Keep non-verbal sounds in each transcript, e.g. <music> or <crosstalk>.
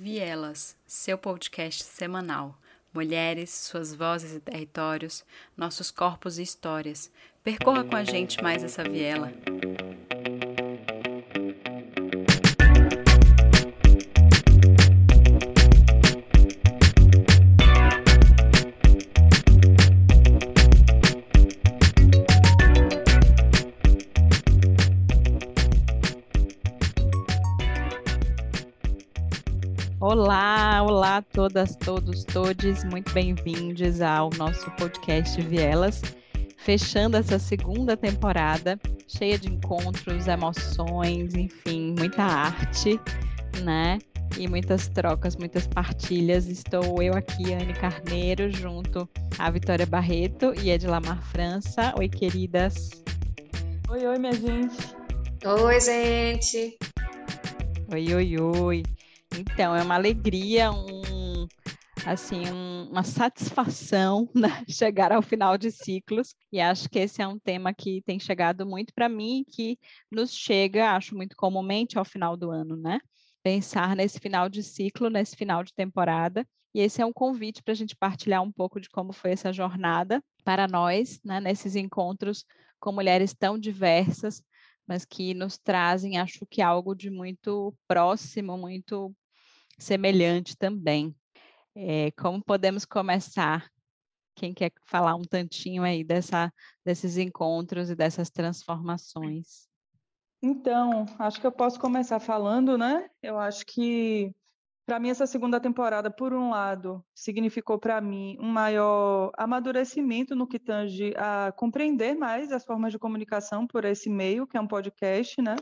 Vielas, seu podcast semanal. Mulheres, suas vozes e territórios, nossos corpos e histórias. Percorra com a gente mais essa viela. Olá, olá a todas, todos, todes, muito bem-vindos ao nosso podcast Vielas, fechando essa segunda temporada, cheia de encontros, emoções, enfim, muita arte, né? E muitas trocas, muitas partilhas. Estou eu aqui, Anne Carneiro, junto a Vitória Barreto e Edilamar França. Oi, queridas. Oi, oi, minha gente. Oi, gente. Oi, oi, oi. Então, é uma alegria, um, assim, um, uma satisfação <laughs> né? chegar ao final de ciclos, e acho que esse é um tema que tem chegado muito para mim, que nos chega, acho muito comumente ao final do ano, né? Pensar nesse final de ciclo, nesse final de temporada, e esse é um convite para a gente partilhar um pouco de como foi essa jornada para nós, né, nesses encontros com mulheres tão diversas, mas que nos trazem, acho que algo de muito próximo, muito semelhante também. É, como podemos começar? Quem quer falar um tantinho aí dessa, desses encontros e dessas transformações? Então, acho que eu posso começar falando, né? Eu acho que para mim essa segunda temporada, por um lado, significou para mim um maior amadurecimento no que tange a compreender mais as formas de comunicação por esse meio, que é um podcast, né?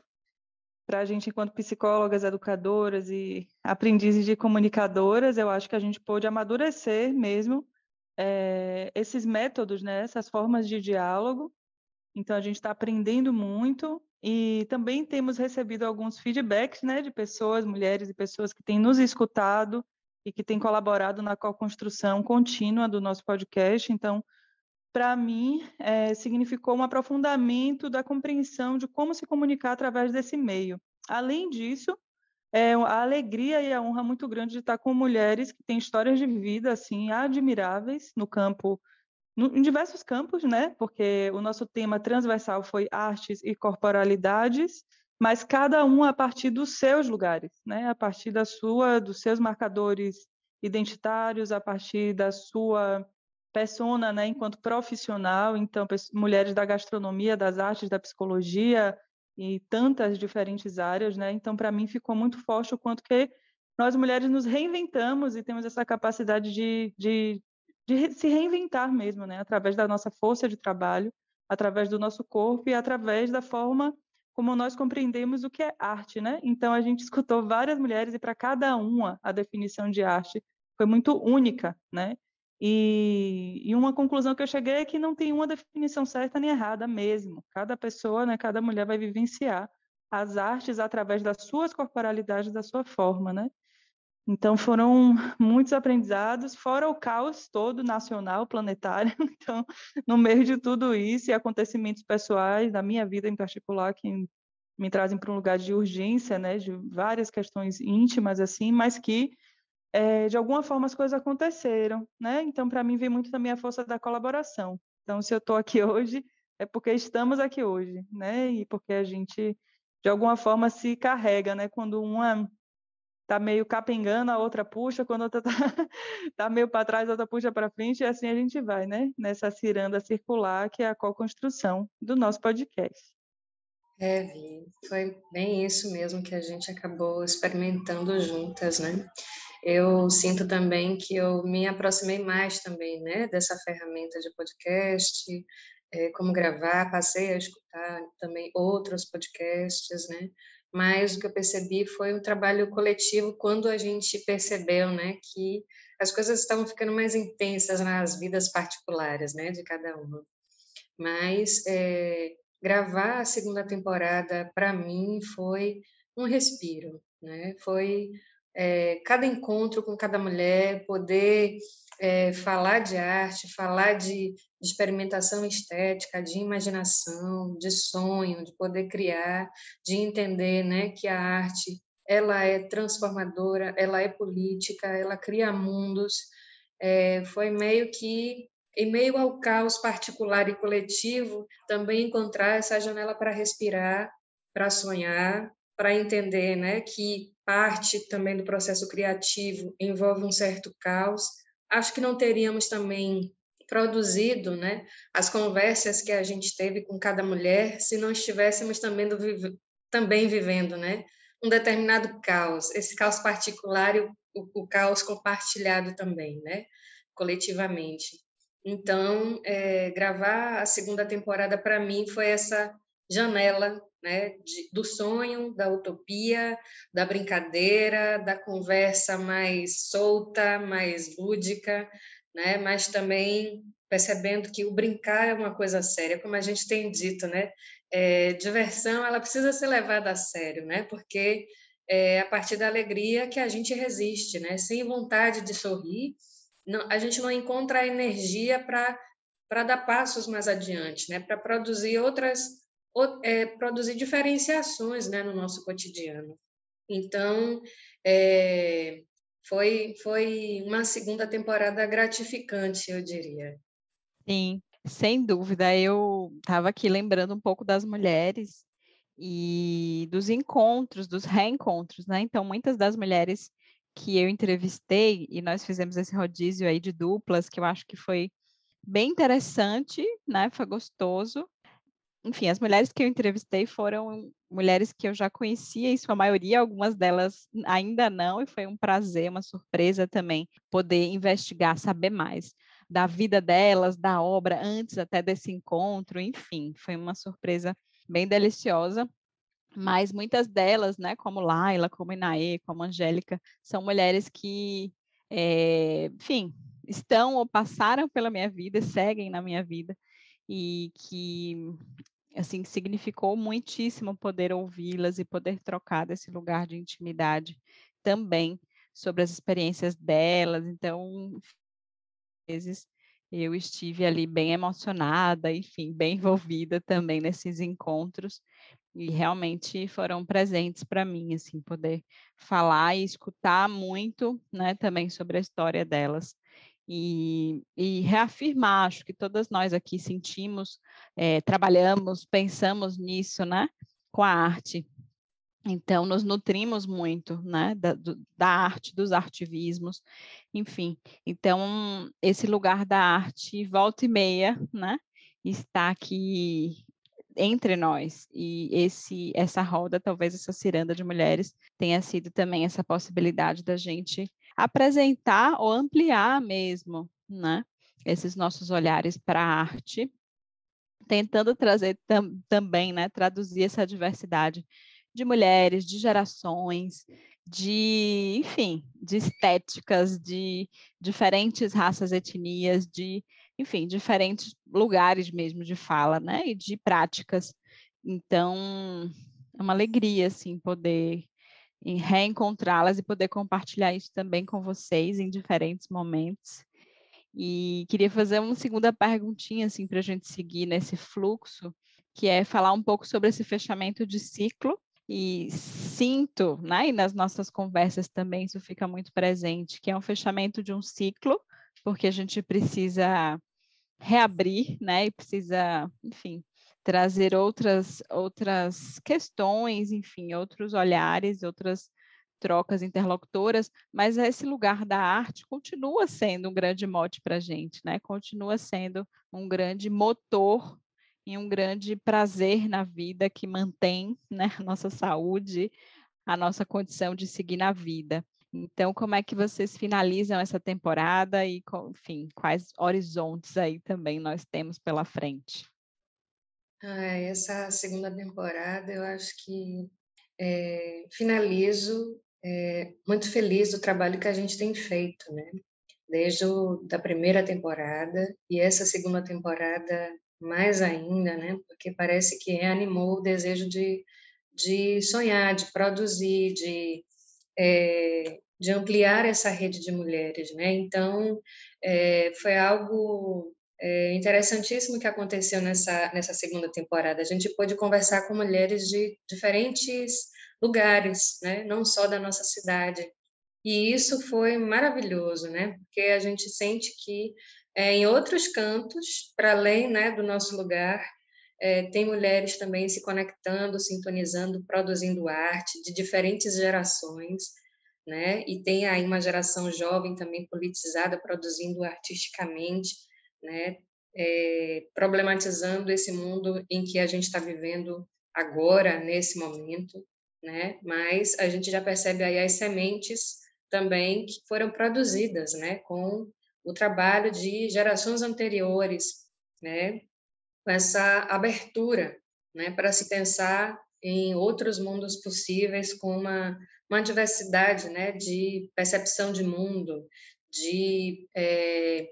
Para a gente, enquanto psicólogas, educadoras e aprendizes de comunicadoras, eu acho que a gente pôde amadurecer mesmo é, esses métodos, né, essas formas de diálogo. Então, a gente está aprendendo muito e também temos recebido alguns feedbacks né, de pessoas, mulheres e pessoas que têm nos escutado e que têm colaborado na co-construção contínua do nosso podcast. Então, para mim, é, significou um aprofundamento da compreensão de como se comunicar através desse meio. Além disso, é a alegria e a honra muito grande de estar com mulheres que têm histórias de vida assim admiráveis no campo, no, em diversos campos, né? Porque o nosso tema transversal foi artes e corporalidades, mas cada um a partir dos seus lugares, né? A partir da sua, dos seus marcadores identitários, a partir da sua persona, né, enquanto profissional, então mulheres da gastronomia, das artes, da psicologia e tantas diferentes áreas, né? Então para mim ficou muito forte o quanto que nós mulheres nos reinventamos e temos essa capacidade de, de, de se reinventar mesmo, né? Através da nossa força de trabalho, através do nosso corpo e através da forma como nós compreendemos o que é arte, né? Então a gente <laughs> escutou várias mulheres e para cada uma a definição de arte foi muito única, né? E, e, uma conclusão que eu cheguei é que não tem uma definição certa nem errada mesmo. Cada pessoa, né, cada mulher vai vivenciar as artes através das suas corporalidades, da sua forma, né? Então foram muitos aprendizados, fora o caos todo nacional, planetário. <laughs> Então, no meio de tudo isso e acontecimentos pessoais da minha vida em particular que me trazem para um lugar de urgência, né, de várias questões íntimas assim, mas que é, de alguma forma as coisas aconteceram, né? Então, para mim, vem muito também a força da colaboração. Então, se eu estou aqui <laughs> hoje, é porque estamos aqui hoje, né? E porque a gente, de alguma forma, se carrega, né? Quando uma está meio capengando, a outra puxa, quando a outra está <laughs> tá meio para trás, a outra puxa para frente, e assim a gente vai, né? Nessa ciranda circular, que é a co-construção do nosso podcast. É, Vi, foi bem isso mesmo que a gente acabou experimentando juntas, né? Eu sinto também que eu me aproximei mais também, né, dessa ferramenta de podcast, é, como gravar, passei a escutar também outros podcasts, né, mas o que eu percebi foi um trabalho coletivo quando a gente percebeu, né, que as coisas estavam ficando mais intensas nas vidas particulares, né, de cada uma. Mas é, gravar a segunda temporada para mim foi um respiro, né? Foi é, cada encontro com cada mulher, poder é, falar de arte, falar de, de, experimentação estética, de imaginação, de sonho, de poder criar, de entender né, que a arte ela é transformadora, ela é política, ela cria mundos. É, foi meio que, em meio ao caos particular e coletivo, também encontrar essa janela para respirar, para sonhar, para entender né, que parte também do processo criativo envolve um certo caos. Acho que não teríamos também produzido né, as conversas que a gente teve com cada mulher se não estivéssemos também, do, também vivendo né, um determinado caos, esse caos particular e o, o, caos compartilhado também, né, coletivamente. Então, é, gravar a segunda temporada para mim foi essa janela né, de, do sonho, da utopia, da brincadeira, da conversa mais solta, mais lúdica, né, mas também percebendo que o brincar é uma coisa séria, como a gente tem dito, né, é, diversão ela precisa ser levada a sério, né, porque é a partir da alegria que a gente resiste, né, sem vontade de sorrir, não, a gente não encontra a energia para para dar passos mais adiante, né, para produzir outras é, produzir diferenciações né, no nosso cotidiano. Então, é, foi, foi uma segunda temporada gratificante, eu diria. Sim, sem dúvida. Eu estava aqui lembrando um pouco das mulheres e dos encontros, dos reencontros, né? Então, muitas das mulheres que eu entrevistei, e nós fizemos esse rodízio aí de duplas, que eu acho que foi bem interessante, né? Foi gostoso enfim, as mulheres que eu entrevistei foram mulheres que eu já conhecia, em sua maioria, algumas delas ainda não, e foi um prazer, uma surpresa também poder investigar, saber mais da vida delas, da obra, antes até desse encontro, enfim, foi uma surpresa bem deliciosa. Mas muitas delas, né, como Laila, como Inaê, como Angélica, são mulheres que, é, enfim, estão ou passaram pela minha vida, seguem na minha vida, e que assim, significou muitíssimo poder ouvi-las e poder trocar desse lugar de intimidade também sobre as experiências delas. Então, vezes eu estive ali bem emocionada, enfim, bem envolvida também nesses encontros e realmente foram presentes para mim, assim, poder falar e escutar muito, né, também sobre a história delas e, e, reafirmar, acho que todas nós aqui sentimos, é, trabalhamos, pensamos nisso, né, com a arte. Então, nos nutrimos muito, né, da, do, da arte, dos artivismos, enfim. Então, esse lugar da arte, volta e meia, né, está aqui entre nós. E esse, essa roda, talvez essa ciranda de mulheres, tenha sido também essa possibilidade da gente apresentar ou ampliar mesmo, né? Esses nossos olhares para a arte, tentando trazer tam, também, né? Traduzir essa diversidade de mulheres, de gerações, de, enfim, de estéticas, de diferentes raças, etnias, de, enfim, diferentes lugares mesmo de fala, né? E de práticas. Então, é uma alegria, assim, poder em reencontrá-las e poder compartilhar isso também com vocês em diferentes momentos. E queria fazer uma segunda perguntinha, assim, para a gente seguir nesse fluxo, que é falar um pouco sobre esse fechamento de ciclo. E sinto, né, e nas nossas conversas também isso fica muito presente, que é um fechamento de um ciclo, porque a gente precisa reabrir, né, e precisa, enfim, trazer outras, outras questões, enfim, outros olhares, outras trocas interlocutoras, mas esse lugar da arte continua sendo um grande mote para a gente, né? Continua sendo um grande motor e um grande prazer na vida que mantém né, a nossa saúde, a nossa condição de seguir na vida. Então, como é que vocês finalizam essa temporada e, enfim, quais horizontes aí também nós temos pela frente? Ah, essa segunda temporada eu acho que é, finalizo é, muito feliz do trabalho que a gente tem feito, né? Desde o, da primeira temporada e essa segunda temporada mais ainda, né? Porque parece que reanimou o desejo de, de sonhar, de produzir, de, é, de ampliar essa rede de mulheres, né? Então, foi algo é interessantíssimo que aconteceu nessa, nessa segunda temporada. A gente pôde conversar com mulheres de diferentes lugares, né? não só da nossa cidade. E isso foi maravilhoso, né? porque a gente sente que é, em outros cantos, para além né, do nosso lugar, é, tem mulheres também se conectando, sintonizando, produzindo arte de diferentes gerações, né? E tem aí uma geração jovem também politizada, produzindo artisticamente, né? É, problematizando esse mundo em que a gente está vivendo agora, nesse momento, né? Mas a gente já percebe aí as sementes também que foram produzidas, né? Com o trabalho de gerações anteriores, né? Com essa abertura, né? Para se pensar em outros mundos possíveis com uma uma diversidade né, de percepção de mundo, de é,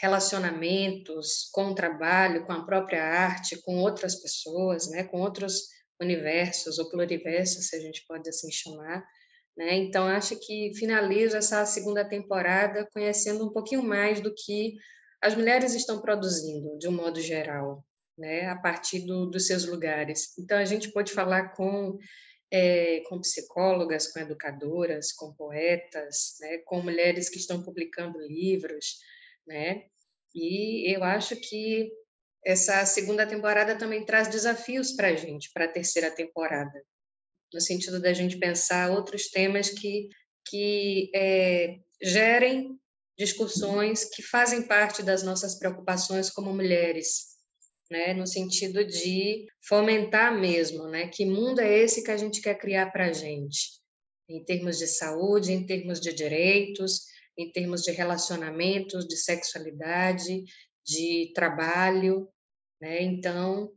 relacionamentos com o trabalho, com a própria arte, com outras pessoas, né, com outros universos ou pluriversos, se a gente pode assim chamar. Né? Então, acho que finalizo essa segunda temporada conhecendo um pouquinho mais do que as mulheres estão produzindo, de um modo geral, né? a partir do, dos seus lugares. Então, a gente pode falar com é, com psicólogas, com educadoras, com poetas, né, com mulheres que estão publicando livros, né? E eu acho que essa segunda temporada também traz desafios para a gente, para a terceira temporada, no sentido da gente pensar outros temas que, que é, gerem discussões que fazem parte das nossas preocupações como mulheres, né, no sentido de fomentar mesmo, né, que mundo é esse que a gente quer criar para a gente, em termos de saúde, em termos de direitos, em termos de relacionamentos, de sexualidade, de trabalho, né? Então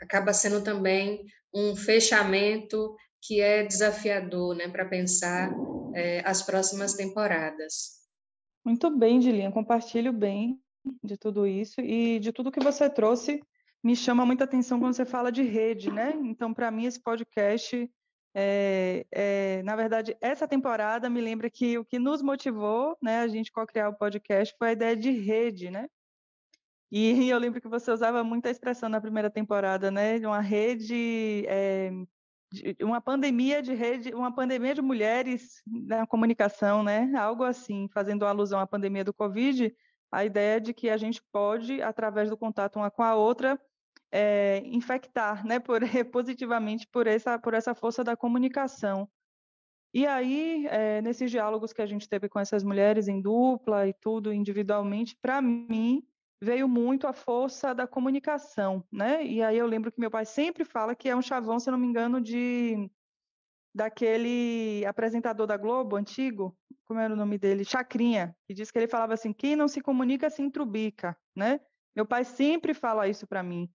acaba sendo também um fechamento que é desafiador, né, para pensar é, as próximas temporadas. Muito bem, Dilinha, compartilho bem de tudo isso e de tudo que você trouxe me chama muita atenção quando você fala de rede, né? Então, para mim, esse podcast, é, é, na verdade, essa temporada me lembra que o que nos motivou, né, a gente co-criar o podcast foi a ideia de rede, né? E <laughs> eu lembro que você usava muita expressão na primeira temporada, né? De uma rede, é, de uma pandemia de rede, uma pandemia de mulheres na comunicação, né? Algo assim, fazendo alusão à pandemia do Covid, a ideia de que a gente pode, através do contato uma com a outra, é, infectar né, por, <laughs> positivamente por essa, por essa força da comunicação. E aí, é, nesses diálogos que a gente teve com essas mulheres em dupla e tudo individualmente, para mim veio muito a força da comunicação, né? E aí eu lembro que meu pai sempre fala que é um chavão, se não me engano, de daquele apresentador da Globo antigo, como era o nome dele? Chacrinha, que diz que ele falava assim: quem não se comunica se entrubica, né? Meu pai sempre fala isso para mim.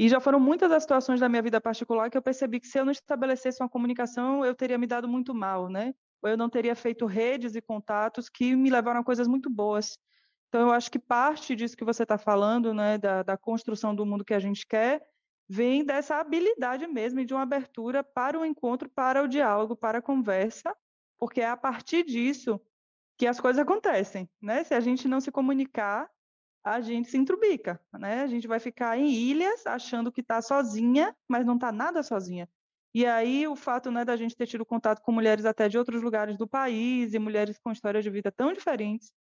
E já foram muitas as situações da minha vida particular que eu percebi que se eu não estabelecesse uma comunicação, eu teria me dado muito mal, né? Ou eu não teria feito redes e contatos que me levaram a coisas muito boas. Então, eu acho que parte disso que você está falando, né, da, da construção do mundo que a gente quer, vem dessa habilidade mesmo de uma abertura para o encontro, para o diálogo, para a conversa, porque é a partir disso que as coisas acontecem, né? Se a gente não se comunicar, a gente se entrubica, né? A gente vai ficar em ilhas achando que está sozinha, mas não está nada sozinha. E aí o fato né, da gente ter tido contato com mulheres até de outros lugares do país e mulheres com histórias de vida tão diferentes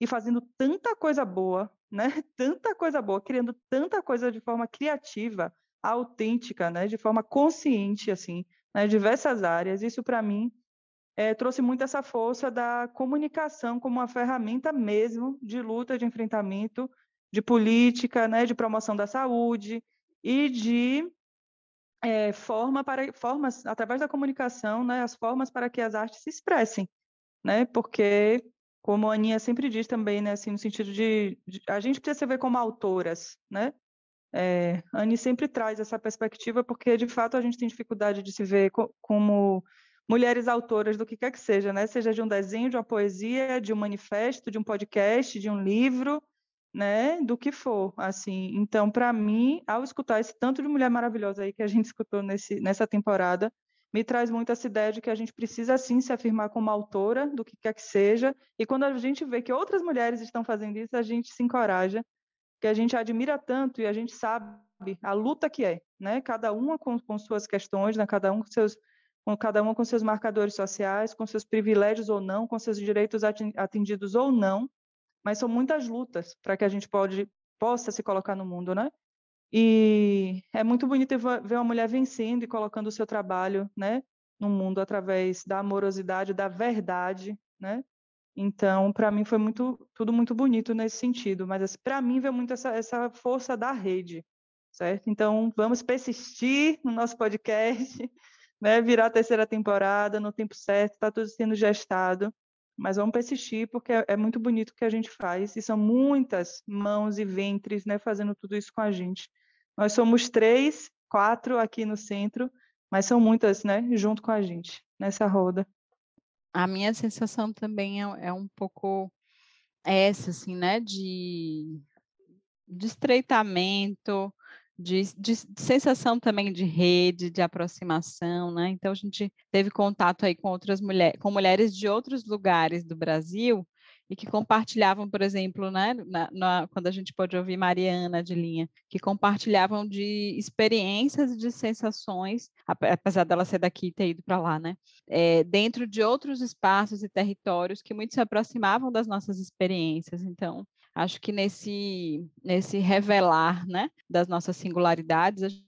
e fazendo tanta coisa boa, <laughs> né? Tanta coisa boa, criando tanta coisa de forma criativa, autêntica, né? De forma consciente, assim, né? Diversas áreas. Isso para mim é, trouxe muito essa força da comunicação como uma ferramenta mesmo de luta, de enfrentamento, de política, né, de promoção da saúde e de é, forma para formas através da comunicação, né, as formas para que as artes se expressem, né, porque como a Aninha sempre diz também, né, assim, no sentido de, de a gente precisa se ver como autoras, né, é, a Anne sempre traz essa perspectiva porque de fato a gente tem dificuldade de se ver co como mulheres autoras do que quer que seja, né? Seja de um desenho, de uma poesia, de um manifesto, de um podcast, de um livro, né? Do que for, assim. Então, para mim, ao escutar esse tanto de mulher maravilhosa aí que a gente <laughs> escutou nesse, nessa temporada, me traz muito essa ideia de que a gente precisa sim se afirmar como autora do que quer que seja, e quando a gente vê que outras mulheres estão fazendo isso, a gente se encoraja, que a gente admira tanto e a gente sabe a luta que é, né? Cada uma com, com suas questões, né? Cada um com seus cada uma com seus marcadores sociais, com seus privilégios ou não, com seus direitos atendidos ou não, mas são muitas lutas para que a gente pode, possa se colocar no mundo, né? E é muito bonito ver uma mulher vencendo e colocando o seu trabalho, né, no mundo através da amorosidade, da verdade, né? Então, para mim foi muito tudo muito bonito nesse sentido, mas para mim veio muito essa, essa força da rede, certo? Então, vamos persistir no nosso podcast, né? Virar a terceira temporada no tempo certo, está tudo sendo gestado, mas vamos persistir porque é, é muito bonito o que a gente faz e são muitas mãos e ventres, né, fazendo tudo isso com a gente. Nós somos três, quatro aqui no centro, mas são muitas, né, junto com a gente nessa roda. A minha sensação também é, é um pouco essa, assim, né, de, de estreitamento, de, de, sensação também de rede, de aproximação, né? Então a gente teve contato aí com outras mulheres, com mulheres de outros lugares do Brasil e que compartilhavam, por exemplo, né, na, na, quando a gente pode ouvir Mariana de linha, que compartilhavam de experiências, de sensações, apesar dela ser daqui e ter ido para lá, né, é, dentro de outros espaços e territórios que muito se aproximavam das nossas experiências. Então, acho que nesse, nesse revelar, né, das nossas singularidades,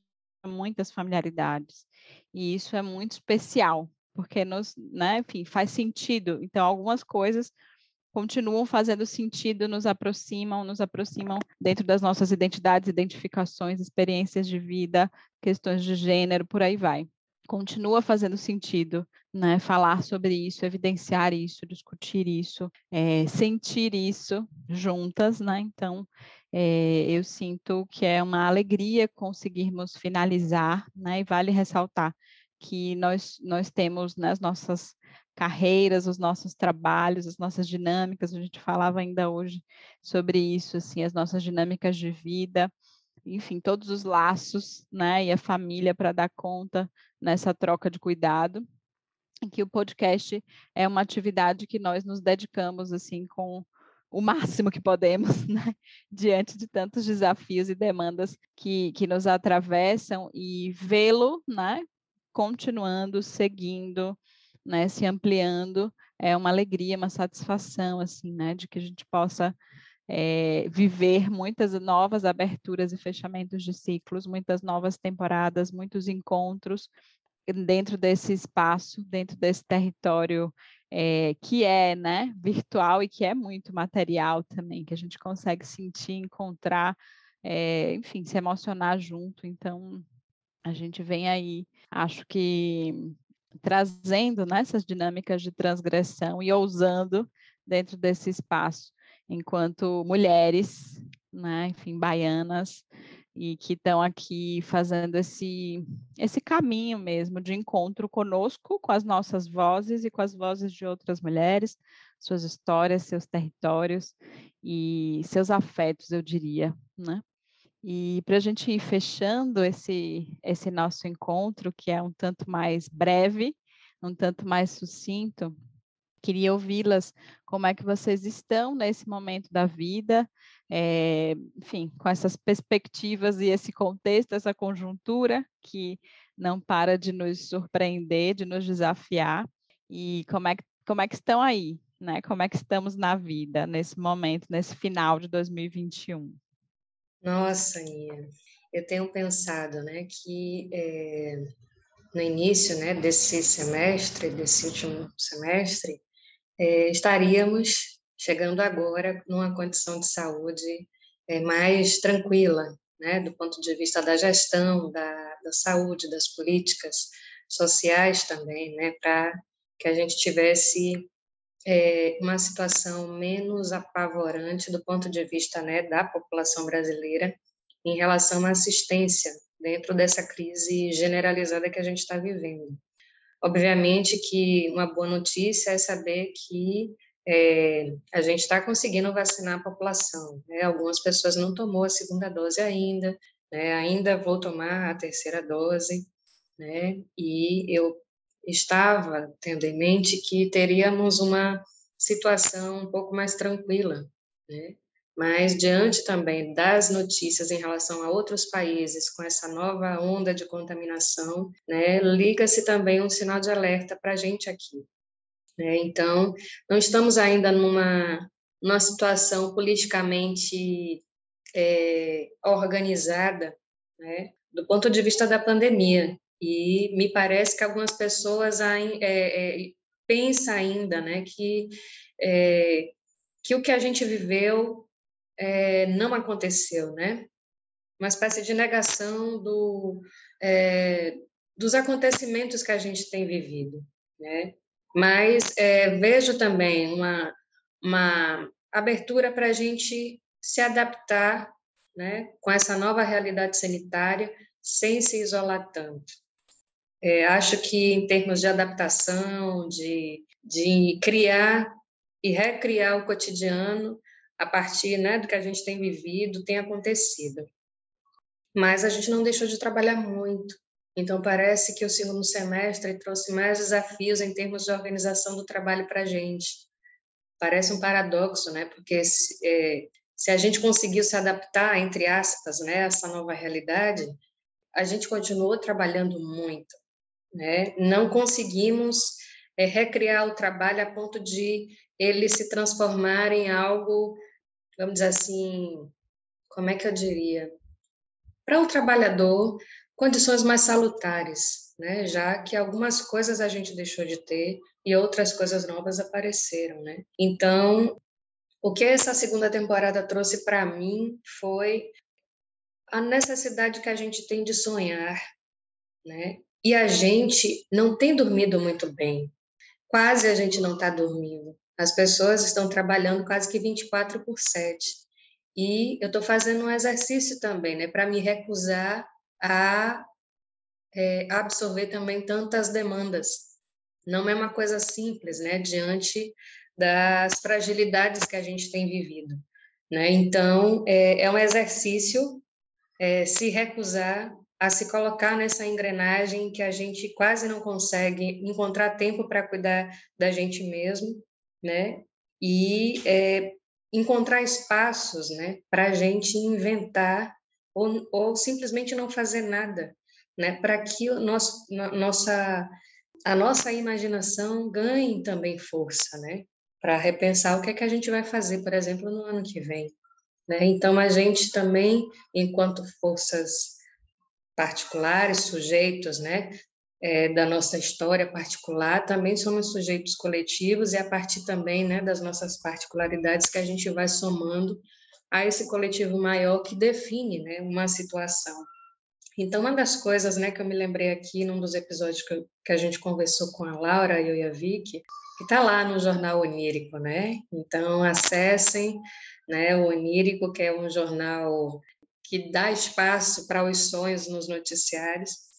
muitas familiaridades. E isso é muito especial, porque nos, né, enfim, faz sentido. Então, algumas coisas continuam fazendo sentido, nos aproximam, nos aproximam dentro das nossas identidades, identificações, experiências de vida, questões de gênero, por aí vai. Continua fazendo sentido, né? Falar sobre isso, evidenciar isso, discutir isso, é, sentir isso juntas, né? Então, é, eu sinto que é uma alegria conseguirmos finalizar, né? E vale ressaltar que nós, nós temos nas né, nossas carreiras, os nossos trabalhos, as nossas dinâmicas, a gente falava ainda hoje sobre isso, assim, as nossas dinâmicas de vida, enfim, todos os laços, né, e a família para dar conta nessa troca de cuidado, que o podcast é uma atividade que nós nos dedicamos, assim, com o máximo que podemos, <laughs> né? diante de tantos desafios e demandas que, que nos atravessam e vê-lo, né? continuando, seguindo, né, se ampliando, é uma alegria, uma satisfação, assim, né, de que a gente possa é, viver muitas novas aberturas e fechamentos de ciclos, muitas novas temporadas, muitos encontros dentro desse espaço, dentro desse território é, que é, né, virtual e que é muito material também, que a gente consegue sentir, encontrar, é, enfim, se emocionar junto. Então, a gente vem aí, acho que trazendo né, essas dinâmicas de transgressão e ousando dentro desse espaço, enquanto mulheres, né, enfim, baianas, e que estão aqui fazendo esse, esse caminho mesmo de encontro conosco, com as nossas vozes e com as vozes de outras mulheres, suas histórias, seus territórios e seus afetos, eu diria, né? E para a gente ir fechando esse, esse nosso encontro, que é um tanto mais breve, um tanto mais sucinto, queria ouvi-las como é que vocês estão nesse momento da vida, é, enfim, com essas perspectivas e esse contexto, essa conjuntura que não para de nos surpreender, de nos desafiar, e como é que, como é que estão aí, né? Como é que estamos na vida nesse momento, nesse final de 2021? Nossa, Ian, eu tenho pensado, né, que é, no início, né, desse semestre, desse último semestre, é, estaríamos chegando agora numa condição de saúde é, mais tranquila, né, do ponto de vista da gestão da, da saúde, das políticas sociais também, né, para que a gente tivesse é, uma situação menos apavorante do ponto de vista né, da população brasileira em relação à assistência dentro dessa crise generalizada que a gente está vivendo. Obviamente que uma boa notícia é saber que é, a gente está conseguindo vacinar a população. Né? Algumas pessoas não tomou a segunda dose ainda, né? ainda vou tomar a terceira dose, né? e eu estava tendo em mente que teríamos uma situação um pouco mais tranquila, né? Mas diante também das notícias em relação a outros países com essa nova onda de contaminação, né, liga-se também um sinal de alerta para a gente aqui. Né? Então, não estamos ainda numa, numa situação politicamente é, organizada, né, do ponto de vista da pandemia. E me parece que algumas pessoas é, é, pensam ainda né, que, é, que o que a gente viveu é, não aconteceu, né? Uma espécie de negação do, é, dos acontecimentos que a gente tem vivido, né? Mas é, vejo também uma, uma abertura para a gente se adaptar né, com essa nova realidade sanitária sem se isolar tanto. É, acho que, em termos de adaptação, de, de criar e recriar o cotidiano, a partir né, do que a gente tem vivido, tem acontecido. Mas a gente não deixou de trabalhar muito. Então, parece que o segundo semestre trouxe mais desafios em termos de organização do trabalho para a gente. Parece um paradoxo, né? Porque se, é, se a gente conseguiu se adaptar, entre aspas, né, a essa nova realidade, a gente continuou trabalhando muito. Né? Não conseguimos é, recriar o trabalho a ponto de ele se transformar em algo vamos dizer assim, como é que eu diria? Para o trabalhador, condições mais salutares, né? já que algumas coisas a gente deixou de ter e outras coisas novas apareceram. Né? Então, o que essa segunda temporada trouxe para mim foi a necessidade que a gente tem de sonhar, né? E a gente não tem dormido muito bem. Quase a gente não está dormindo. As pessoas estão trabalhando quase que 24 por 7. E eu estou fazendo um exercício também, né, para me recusar a é, absorver também tantas demandas. Não é uma coisa simples, né, diante das fragilidades que a gente tem vivido. Né? Então, é, é um exercício é, se recusar a se colocar nessa engrenagem que a gente quase não consegue encontrar tempo para cuidar da gente mesmo né? E é, encontrar espaços, né, para a gente inventar ou, ou simplesmente não fazer nada, né, para que o nosso, nossa a nossa imaginação ganhe também força, né, para repensar o que é que a gente vai fazer, por exemplo, no ano que vem, né? Então a gente também, enquanto forças particulares, sujeitos, né, é, da nossa história particular, também somos sujeitos coletivos e a partir também né, das nossas particularidades que a gente vai somando a esse coletivo maior que define né, uma situação. Então, uma das coisas né, que eu me lembrei aqui num dos episódios que, que a gente conversou com a Laura, eu e a Vicky, que está lá no jornal Onírico, né? Então, acessem né, o Onírico, que é um jornal que dá espaço para os sonhos nos noticiários.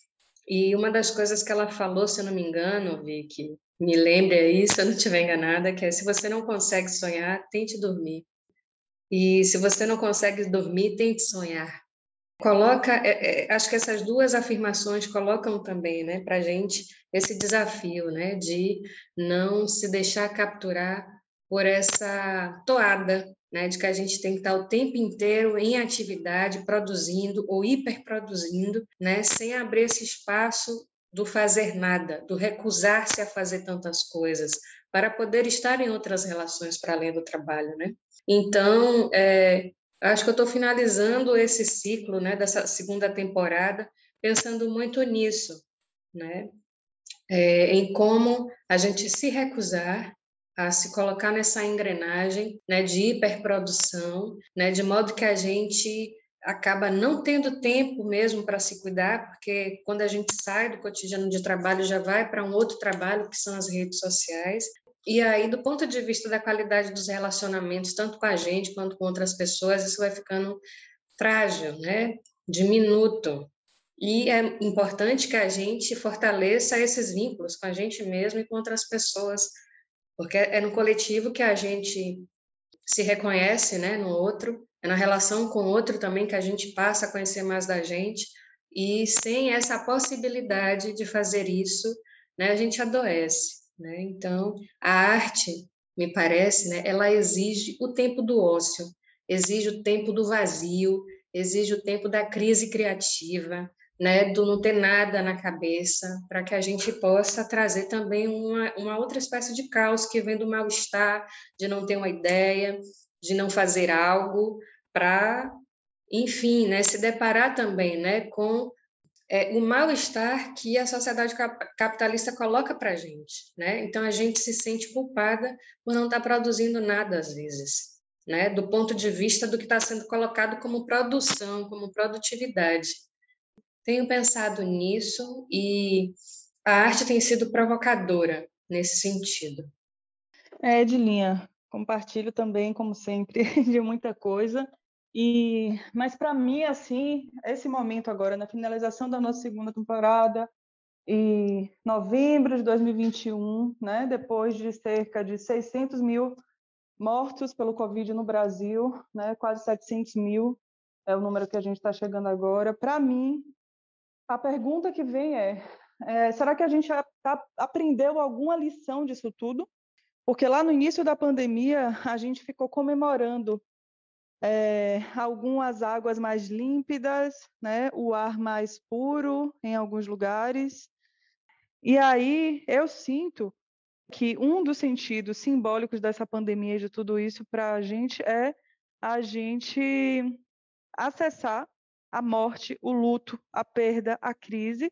E uma das coisas que ela falou, se eu não me engano, Vicky, me lembre aí, se eu não estiver enganada, que é se você não consegue sonhar, tente dormir. E se você não consegue dormir, tente sonhar. Coloca, é, é, acho que essas duas afirmações colocam também, né, para gente esse desafio, né, de não se deixar capturar por essa toada né, de que a gente tem que estar o tempo inteiro em atividade, produzindo ou hiperproduzindo, né, sem abrir esse espaço do fazer nada, do recusar-se a fazer tantas coisas, para poder estar em outras relações para além do trabalho, né? Então, é, acho que eu estou finalizando esse ciclo, né, dessa segunda temporada, pensando muito nisso, né? É, em como a gente se recusar a se colocar nessa engrenagem né, de hiperprodução, né, de modo que a gente acaba não tendo tempo mesmo para se cuidar, porque quando a gente sai do cotidiano de trabalho já vai para um outro trabalho, que são as redes sociais. E aí, do ponto de vista da qualidade dos relacionamentos, tanto com a gente quanto com outras pessoas, isso vai ficando frágil, né? diminuto. E é importante que a gente fortaleça esses vínculos com a gente mesmo e com outras pessoas porque é no coletivo que a gente se reconhece, né, no outro, é na relação com o outro também que a gente passa a conhecer mais da gente, e sem essa possibilidade de fazer isso, né, a gente adoece, né? Então, a arte, me parece, né, ela exige o tempo do ócio, exige o tempo do vazio, exige o tempo da crise criativa, né, do não ter nada na cabeça, para que a gente possa trazer também uma, uma outra espécie de caos que vem do mal-estar, de não ter uma ideia, de não fazer algo, para, enfim, né, se deparar também né, com é, o mal-estar que a sociedade capitalista coloca para a gente. Né? Então, a gente se sente culpada por não estar tá produzindo nada, às vezes, né? do ponto de vista do que está sendo colocado como produção, como produtividade. Tenho pensado nisso e a arte tem sido provocadora nesse sentido. É, Edilinha, compartilho também, como sempre, <laughs> de muita coisa. E, mas para mim, assim, esse momento agora, na finalização da nossa segunda temporada, em novembro de 2021, né, depois de cerca de 600 mil mortos pelo Covid no Brasil, né, quase 700 mil é o número que a gente está chegando agora. Para mim, a pergunta que vem é, é será que a gente tá, aprendeu alguma lição disso tudo? Porque lá no início da pandemia, a gente ficou comemorando é, algumas águas mais límpidas, né, o ar mais puro em alguns lugares. E aí eu sinto que um dos sentidos simbólicos dessa pandemia e de tudo isso para a gente é a gente acessar a morte, o luto, a perda, a crise,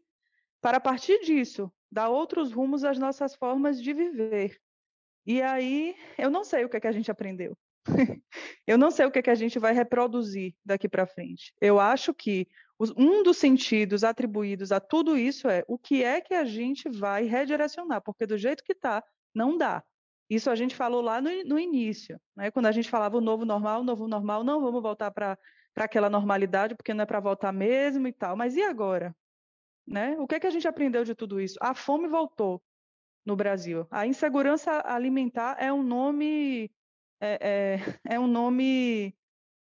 para a partir disso dar outros rumos às nossas formas de viver. E aí, eu não sei o que, é que a gente aprendeu. <laughs> eu não sei o que, é que a gente vai reproduzir daqui para frente. Eu acho que um dos sentidos atribuídos a tudo isso é o que é que a gente vai redirecionar, porque do jeito que está, não dá. Isso a gente falou lá no, no início, né? quando a gente falava o novo normal, o novo normal, não vamos voltar para para aquela normalidade, porque não é para voltar mesmo e tal. Mas e agora? Né? O que, é que a gente aprendeu de tudo isso? A fome voltou no Brasil. A insegurança alimentar é um nome é, é, <laughs> é um nome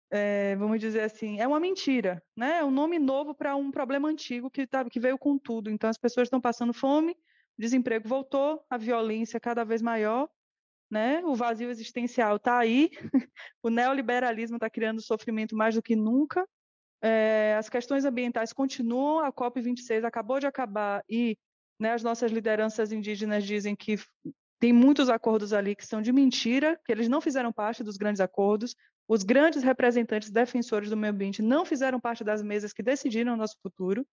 é, vamos dizer assim, é uma mentira, né? É um nome novo para um problema antigo que, tá, que veio com tudo. Então as pessoas estão passando fome, o desemprego voltou, a violência cada vez maior, né? O vazio existencial está aí, <laughs> o neoliberalismo está criando sofrimento mais do que nunca, é, as questões ambientais continuam, a COP26 acabou de acabar e né, as nossas lideranças indígenas dizem que tem muitos acordos ali que são de mentira, que eles não fizeram parte dos grandes acordos, os grandes representantes defensores do meio ambiente não fizeram parte das mesas que decidiram o nosso futuro.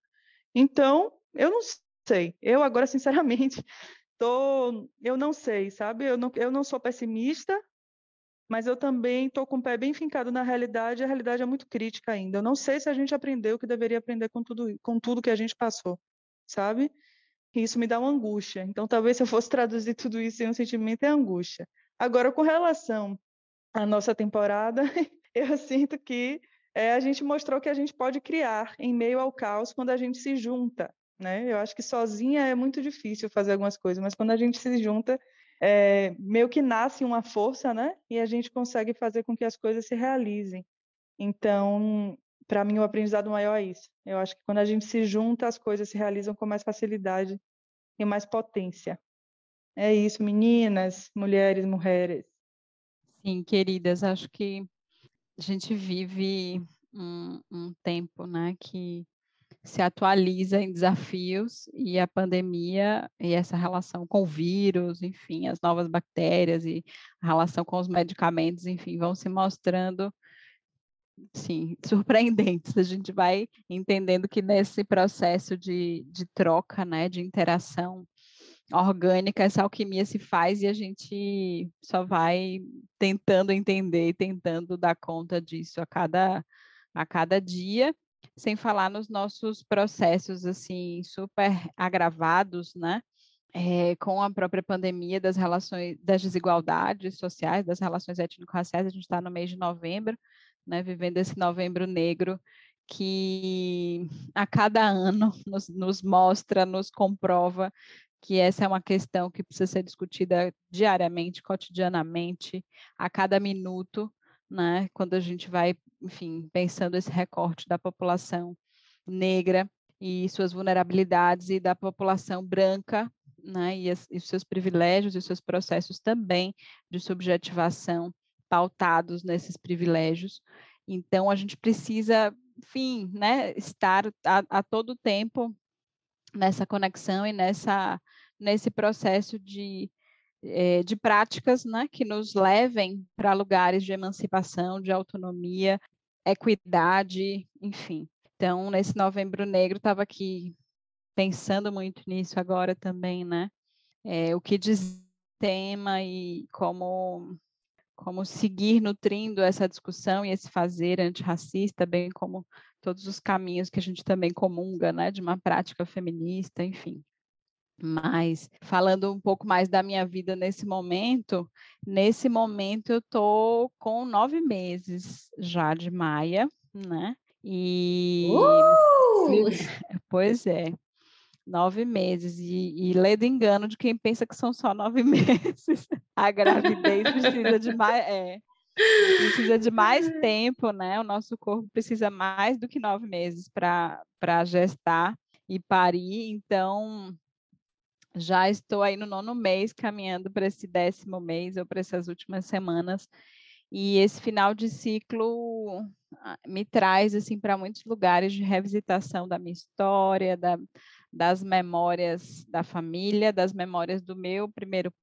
Então, eu não sei. Eu agora, <laughs> sinceramente, tô, eu não sei, sabe? Eu não, eu não sou pessimista, mas eu também estou com o pé bem fincado na realidade, a realidade é muito crítica ainda. Eu não sei se a gente aprendeu o que deveria aprender com tudo, com tudo que a gente passou, sabe? E isso me dá uma angústia. Então, talvez se eu fosse traduzir tudo isso em um sentimento, é angústia. Agora, com relação à nossa temporada, <laughs> eu sinto que é, a gente mostrou que a gente pode criar em meio ao caos quando a gente se junta, né? Eu acho que sozinha é muito difícil fazer algumas coisas, mas quando a gente se junta, é, meio que nasce uma força, né? E a gente consegue fazer com que as coisas se realizem. Então, para mim, o aprendizado maior é isso. Eu acho que quando a gente se junta, as coisas se realizam com mais facilidade e mais potência. É isso, meninas, mulheres, mulheres. Sim, queridas, acho que a gente vive um, um tempo, né, que se atualiza em desafios e a pandemia e essa relação com o vírus, enfim, as novas bactérias e a relação com os medicamentos, enfim, vão se mostrando sim, <laughs> surpreendentes. A gente vai entendendo que nesse processo de, de troca, né, de interação orgânica, essa alquimia se faz e a gente só vai tentando entender e tentando dar conta disso a cada, a cada dia sem falar nos nossos processos assim super agravados, né? É, com a própria pandemia das relações, das desigualdades sociais, das relações étnico-raciais, a gente está no mês de novembro, né, vivendo esse novembro negro que a cada ano <laughs> nos, nos mostra, nos comprova que essa é uma questão que precisa ser discutida diariamente, cotidianamente, a cada minuto, né, quando a gente vai, enfim, pensando esse recorte da população negra e suas vulnerabilidades e da população branca, né, e, as, e seus privilégios e seus processos também de subjetivação pautados nesses privilégios. Então, a gente precisa, enfim, né, estar a, a todo tempo nessa conexão e nessa, nesse processo de, é, de práticas né, que nos levem para lugares de emancipação, de autonomia, equidade, enfim. Então, nesse Novembro Negro, estava aqui pensando muito nisso agora também, né? É, o que diz tema e como como seguir nutrindo essa discussão e esse fazer antirracista, bem como todos os caminhos que a gente também comunga, né, de uma prática feminista, enfim. Mas falando um pouco mais da minha vida nesse momento, nesse momento eu tô com nove meses já de Maia, né? E uh! <laughs> pois é, nove meses e, e lendo engano de quem pensa que são só nove <laughs> meses. A gravidez precisa de mais, é, precisa de mais <laughs> tempo, né? O nosso corpo precisa mais do que nove meses para gestar e parir. Então, já estou aí no nono mês, caminhando para esse décimo mês ou para essas últimas semanas. E esse final de ciclo ah, me traz assim para muitos lugares de revisitação da minha história, da, das memórias da família, das memórias do meu primeiro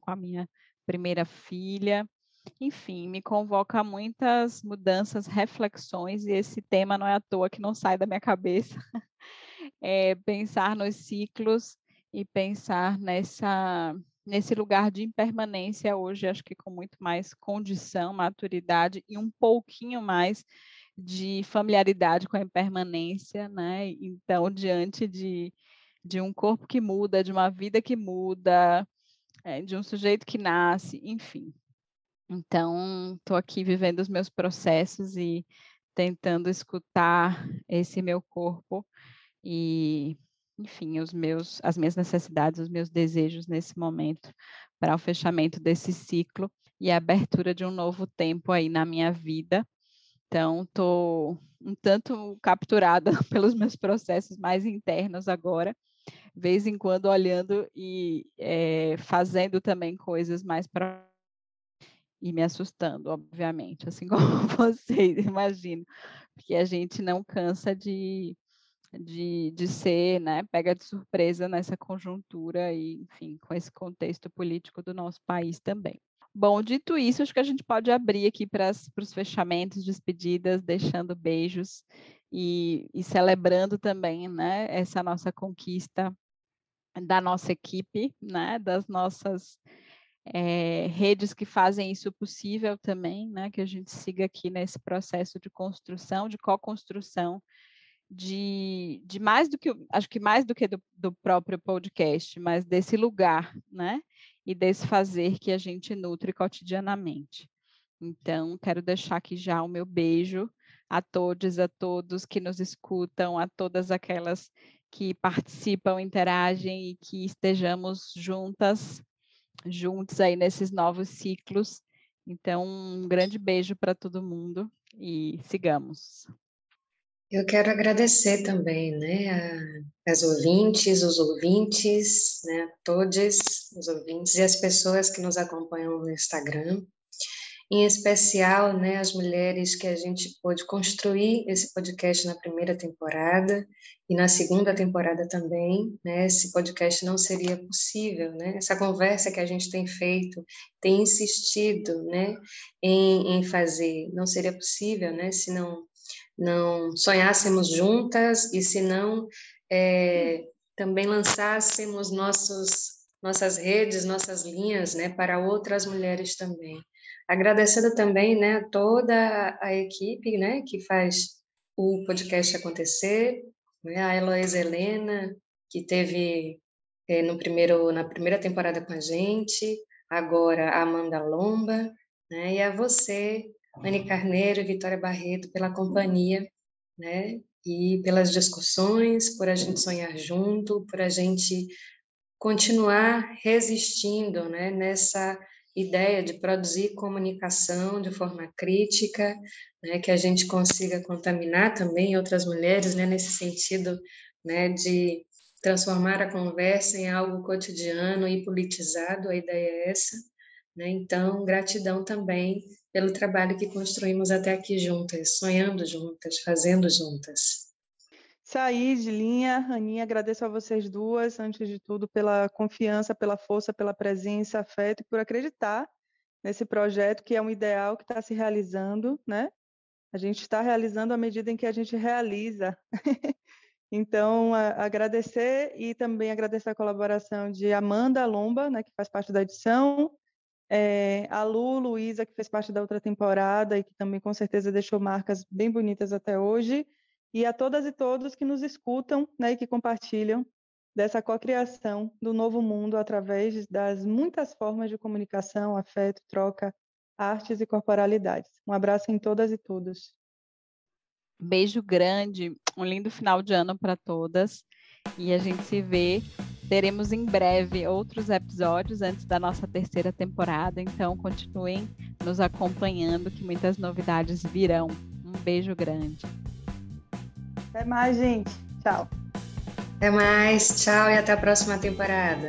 com a minha primeira filha. Enfim, me convoca a muitas mudanças, reflexões, e esse tema não é à toa que não sai da minha cabeça. <laughs> É pensar nos ciclos e pensar nessa nesse lugar de impermanência hoje, acho que com muito mais condição, maturidade e um pouquinho mais de familiaridade com a impermanência, né? Então, diante de, de um corpo que muda, de uma vida que muda, é, de um sujeito que nasce, enfim. Então, estou aqui vivendo os meus processos e tentando escutar esse meu corpo e enfim, os meus, as minhas necessidades, os meus desejos nesse momento para o fechamento desse ciclo e a abertura de um novo tempo aí na minha vida. Então, estou um tanto capturada <laughs> pelos meus processos mais internos agora, vez em quando olhando e é, fazendo também coisas mais para e me assustando, obviamente, assim <laughs> como vocês, imagino, porque a gente não cansa de de, de ser, né, pega de surpresa nessa conjuntura e, enfim, com esse contexto político do nosso país também. Bom, dito isso, acho que a gente pode abrir aqui para os fechamentos, despedidas, deixando beijos e, e celebrando também, né, essa nossa conquista da nossa equipe, né, das nossas é, redes que fazem isso possível também, né, que a gente siga aqui nesse processo de construção, de co-construção de, de mais do que, acho que mais do que do, do próprio podcast, mas desse lugar, né? E desse fazer que a gente nutre cotidianamente. Então, quero deixar aqui já o meu beijo a todos, a todos que nos escutam, a todas aquelas que participam, interagem e que estejamos juntas, juntos aí nesses novos ciclos. Então, um grande beijo para todo mundo e sigamos. Eu quero agradecer também, né, as ouvintes, os ouvintes, né, todos os ouvintes e as pessoas que nos acompanham no Instagram, em especial, né, as mulheres que a gente pôde construir esse podcast na primeira temporada e na segunda temporada também, né, esse podcast não seria possível, né, essa conversa que a gente tem feito, tem insistido, né, em, em fazer, não seria possível, né, se não não sonhássemos juntas e se não é, também lançássemos nossos, nossas redes, nossas linhas né, para outras mulheres também. Agradecendo também né, toda a equipe né, que faz o podcast acontecer, né, a Heloísa Helena, que teve é, no primeiro, na primeira temporada com a gente, agora a Amanda Lomba, né, e a você, Anne Carneiro e Vitória Barreto pela companhia, né? E pelas discussões, por a gente sonhar junto, por a gente continuar resistindo, né? Nessa ideia de produzir comunicação de forma crítica, né? Que a gente consiga contaminar também outras mulheres, né? Nesse sentido, né? De transformar a conversa em algo cotidiano e politizado, a ideia é essa Né? Então, gratidão também pelo trabalho que construímos até aqui juntas, sonhando juntas, fazendo juntas. Saíde, Linha, Aninha, agradeço a vocês duas, antes de tudo, pela confiança, pela força, pela presença, afeto e por acreditar nesse projeto que é um ideal que está se realizando, né? A gente está realizando à medida em que a gente realiza. <laughs> então, a, agradecer e também agradecer a colaboração de Amanda Lomba, né, que faz parte da edição, é, a Lu, Luísa, que fez parte da outra temporada e que também com certeza deixou marcas bem bonitas até hoje, e a todas e todos que nos escutam né, e que compartilham dessa cocriação do novo mundo através das muitas formas de comunicação, afeto, troca, artes e corporalidades. Um abraço em todas e todos. Beijo grande, um lindo final de ano para todas e a gente se vê. Teremos em breve outros episódios antes da nossa terceira temporada, então continuem nos acompanhando que muitas novidades virão. Um beijo grande. Até mais, gente. Tchau. Até mais, tchau e até a próxima temporada.